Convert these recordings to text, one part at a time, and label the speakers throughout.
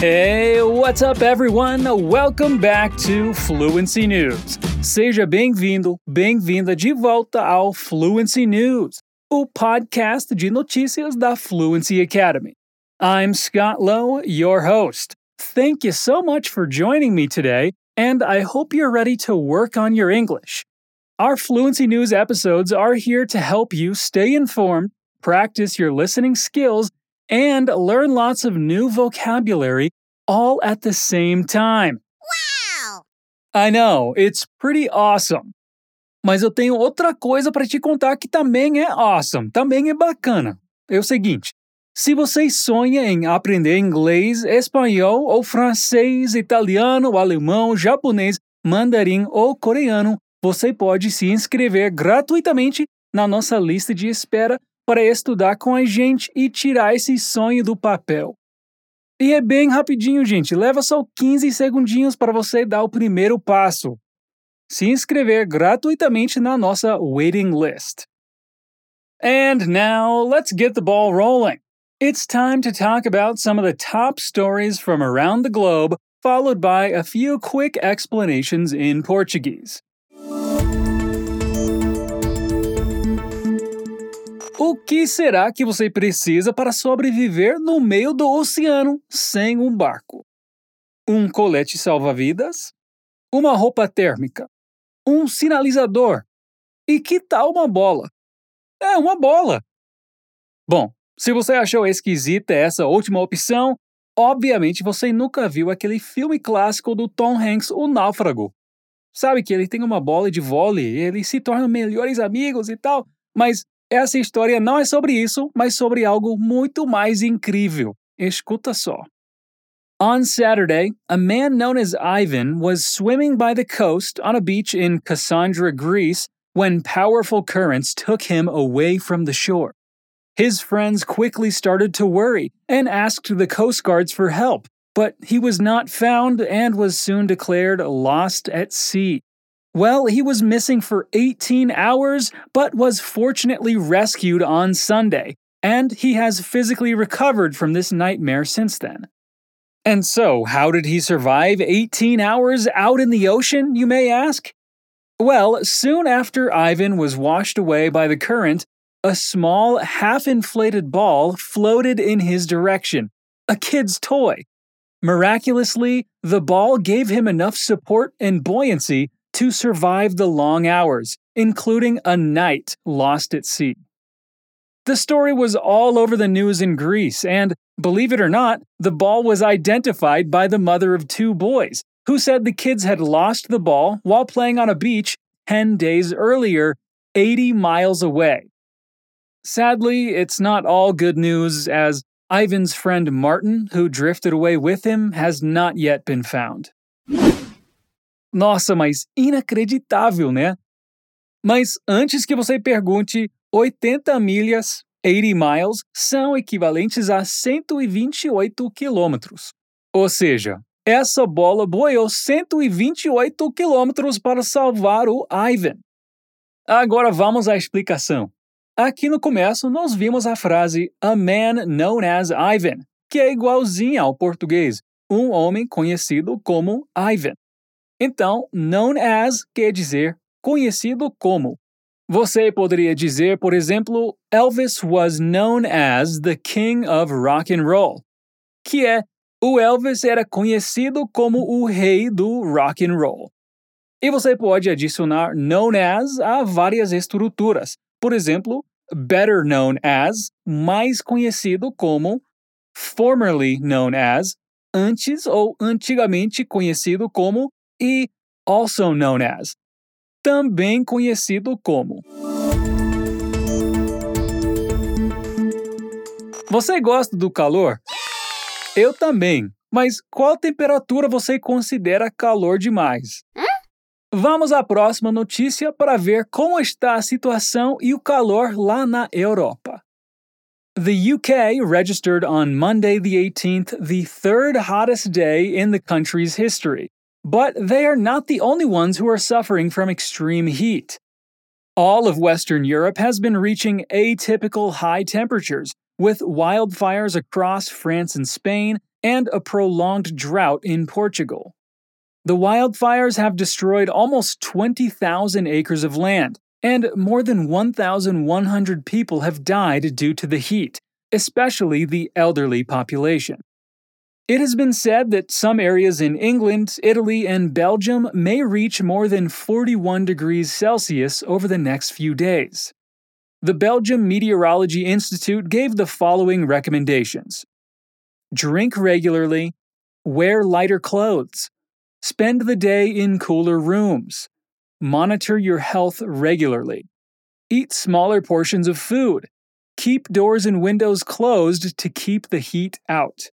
Speaker 1: Hey, what's up, everyone? Welcome back to Fluency News. Seja bem-vindo, bem-vinda de volta ao Fluency News, o podcast de notícias da Fluency Academy. I'm Scott Lowe, your host. Thank you so much for joining me today, and I hope you're ready to work on your English. Our Fluency News episodes are here to help you stay informed, practice your listening skills, and learn lots of new vocabulary all at the same time.
Speaker 2: Wow!
Speaker 1: I know, it's pretty awesome. Mas eu tenho outra coisa para te contar que também é awesome, também é bacana. É o seguinte: se você sonha em aprender inglês, espanhol ou francês, italiano, alemão, japonês, mandarim ou coreano, você pode se inscrever gratuitamente na nossa lista de espera para estudar com a gente e tirar esse sonho do papel. E é bem rapidinho, gente, leva só 15 segundinhos para você dar o primeiro passo. Se inscrever gratuitamente na nossa waiting list. And now, let's get the ball rolling. It's time to talk about some of the top stories from around the globe, followed by a few quick explanations in Portuguese. O que será que você precisa para sobreviver no meio do oceano sem um barco? Um colete salva-vidas? Uma roupa térmica? Um sinalizador? E que tal uma bola? É uma bola! Bom, se você achou esquisita essa última opção, obviamente você nunca viu aquele filme clássico do Tom Hanks, O Náufrago. Sabe que ele tem uma bola de vôlei, eles se tornam melhores amigos e tal, mas essa história não é sobre isso, mas sobre algo muito mais incrível. Escuta só. On Saturday, a man known as Ivan was swimming by the coast on a beach in Cassandra, Greece, when powerful currents took him away from the shore. His friends quickly started to worry and asked the Coast Guards for help, but he was not found and was soon declared lost at sea. Well, he was missing for 18 hours, but was fortunately rescued on Sunday, and he has physically recovered from this nightmare since then. And so, how did he survive 18 hours out in the ocean, you may ask? Well, soon after Ivan was washed away by the current, a small, half inflated ball floated in his direction, a kid's toy. Miraculously, the ball gave him enough support and buoyancy to survive the long hours, including a night lost at sea. The story was all over the news in Greece, and believe it or not, the ball was identified by the mother of two boys, who said the kids had lost the ball while playing on a beach 10 days earlier, 80 miles away. Sadly, it's not all good news, as Ivan's friend Martin, who drifted away with him, has not yet been found. Nossa, mas inacreditável, né? Mas antes que você pergunte, 80 milhas, 80 miles, são equivalentes a 128 quilômetros. Ou seja, essa bola boiou 128 quilômetros para salvar o Ivan. Agora vamos à explicação. Aqui no começo, nós vimos a frase A man known as Ivan, que é igualzinha ao português, um homem conhecido como Ivan. Então, known as quer dizer conhecido como. Você poderia dizer, por exemplo, Elvis was known as the king of rock and roll, que é o Elvis era conhecido como o rei do rock and roll. E você pode adicionar known as a várias estruturas. Por exemplo, better known as, mais conhecido como, formerly known as, antes ou antigamente conhecido como, e also known as, também conhecido como. Você gosta do calor? Eu também. Mas qual temperatura você considera calor demais? Vamos à próxima notícia para ver como está a situação e o calor lá na Europa. The UK registered on Monday the 18th the third hottest day in the country's history, but they are not the only ones who are suffering from extreme heat. All of Western Europe has been reaching atypical high temperatures, with wildfires across France and Spain and a prolonged drought in Portugal. The wildfires have destroyed almost 20,000 acres of land, and more than 1,100 people have died due to the heat, especially the elderly population. It has been said that some areas in England, Italy, and Belgium may reach more than 41 degrees Celsius over the next few days. The Belgium Meteorology Institute gave the following recommendations. Drink regularly, wear lighter clothes, spend the day in cooler rooms, monitor your health regularly, eat smaller portions of food, keep doors and windows closed to keep the heat out.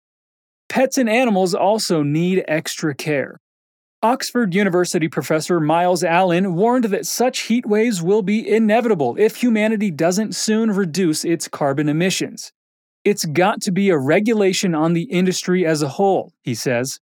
Speaker 1: Pets and animals also need extra care. Oxford University professor Miles Allen warned that such heat waves will be inevitable if humanity doesn't soon reduce its carbon emissions. It's got to be a regulation on the industry as a whole, he says.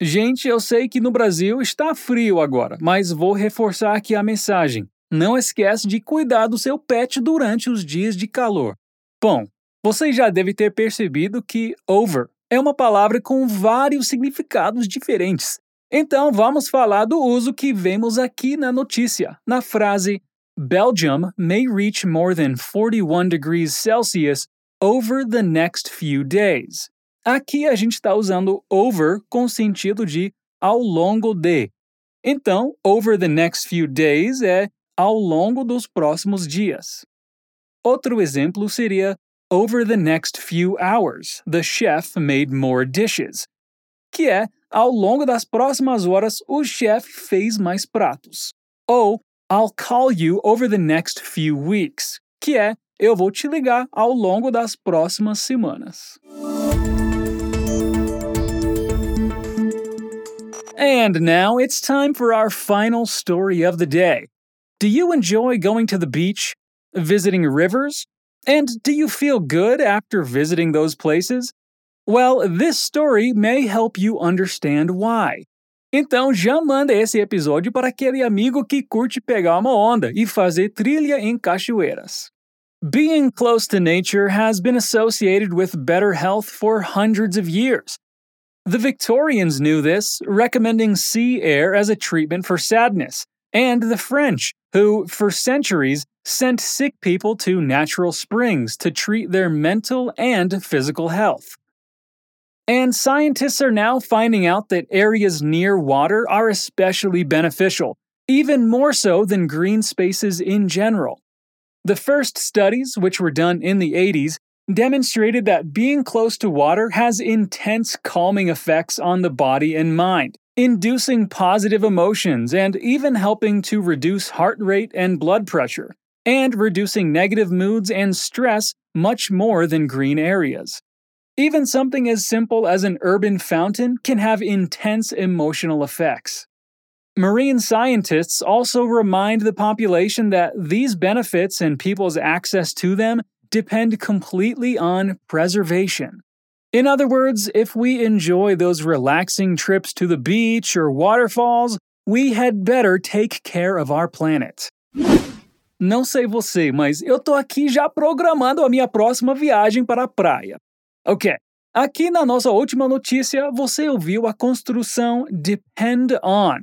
Speaker 1: Gente, eu sei que no Brasil está frio agora, mas vou reforçar aqui a mensagem. Não esquece de cuidar do seu pet durante os dias de calor. Bom, você já deve ter percebido que over é uma palavra com vários significados diferentes. Então vamos falar do uso que vemos aqui na notícia, na frase Belgium may reach more than 41 degrees Celsius over the next few days. Aqui a gente está usando over com sentido de ao longo de. Então, over the next few days é ao longo dos próximos dias. Outro exemplo seria Over the next few hours, the chef made more dishes. Que é, ao longo das próximas horas, o chefe fez mais pratos. Ou, I'll call you over the next few weeks. Que é, eu vou te ligar ao longo das próximas semanas. And now it's time for our final story of the day. Do you enjoy going to the beach, visiting rivers, and do you feel good after visiting those places? Well, this story may help you understand why. Então já manda esse episódio para aquele amigo que curte pegar uma onda e fazer trilha em cachoeiras. Being close to nature has been associated with better health for hundreds of years. The Victorians knew this, recommending sea air as a treatment for sadness, and the French, who, for centuries, sent sick people to natural springs to treat their mental and physical health. And scientists are now finding out that areas near water are especially beneficial, even more so than green spaces in general. The first studies, which were done in the 80s, demonstrated that being close to water has intense calming effects on the body and mind, inducing positive emotions and even helping to reduce heart rate and blood pressure and reducing negative moods and stress much more than green areas. Even something as simple as an urban fountain can have intense emotional effects. Marine scientists also remind the population that these benefits and people's access to them depend completely on preservation. In other words, if we enjoy those relaxing trips to the beach or waterfalls, we had better take care of our planet. Não sei você, mas eu tô aqui já programando a minha próxima viagem para a praia. Ok, aqui na nossa última notícia você ouviu a construção depend on.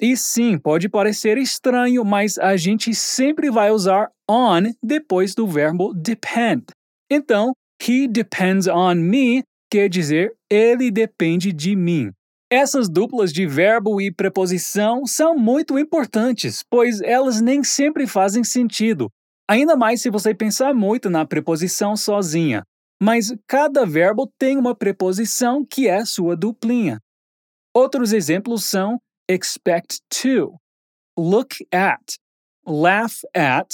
Speaker 1: E sim, pode parecer estranho, mas a gente sempre vai usar on depois do verbo depend. Então, he depends on me quer dizer ele depende de mim. Essas duplas de verbo e preposição são muito importantes, pois elas nem sempre fazem sentido, ainda mais se você pensar muito na preposição sozinha. Mas cada verbo tem uma preposição que é sua duplinha. Outros exemplos são expect to, look at, laugh at,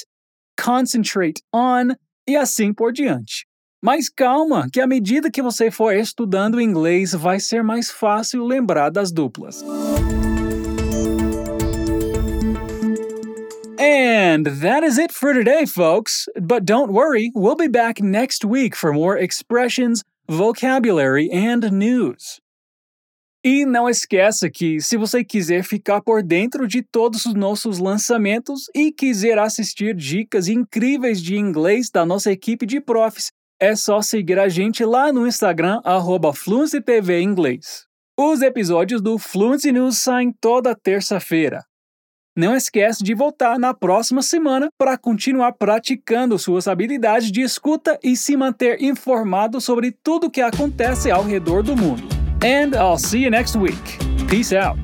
Speaker 1: concentrate on e assim por diante. Mas calma, que à medida que você for estudando inglês, vai ser mais fácil lembrar das duplas. And that is it for today, folks. But don't worry, we'll be back next week for more expressions, vocabulary, and news. E não esqueça que, se você quiser ficar por dentro de todos os nossos lançamentos e quiser assistir dicas incríveis de inglês da nossa equipe de profs, é só seguir a gente lá no Instagram, arroba TV Inglês. Os episódios do Fluency News saem toda terça-feira. Não esquece de voltar na próxima semana para continuar praticando suas habilidades de escuta e se manter informado sobre tudo o que acontece ao redor do mundo. And I'll see you next week. Peace out.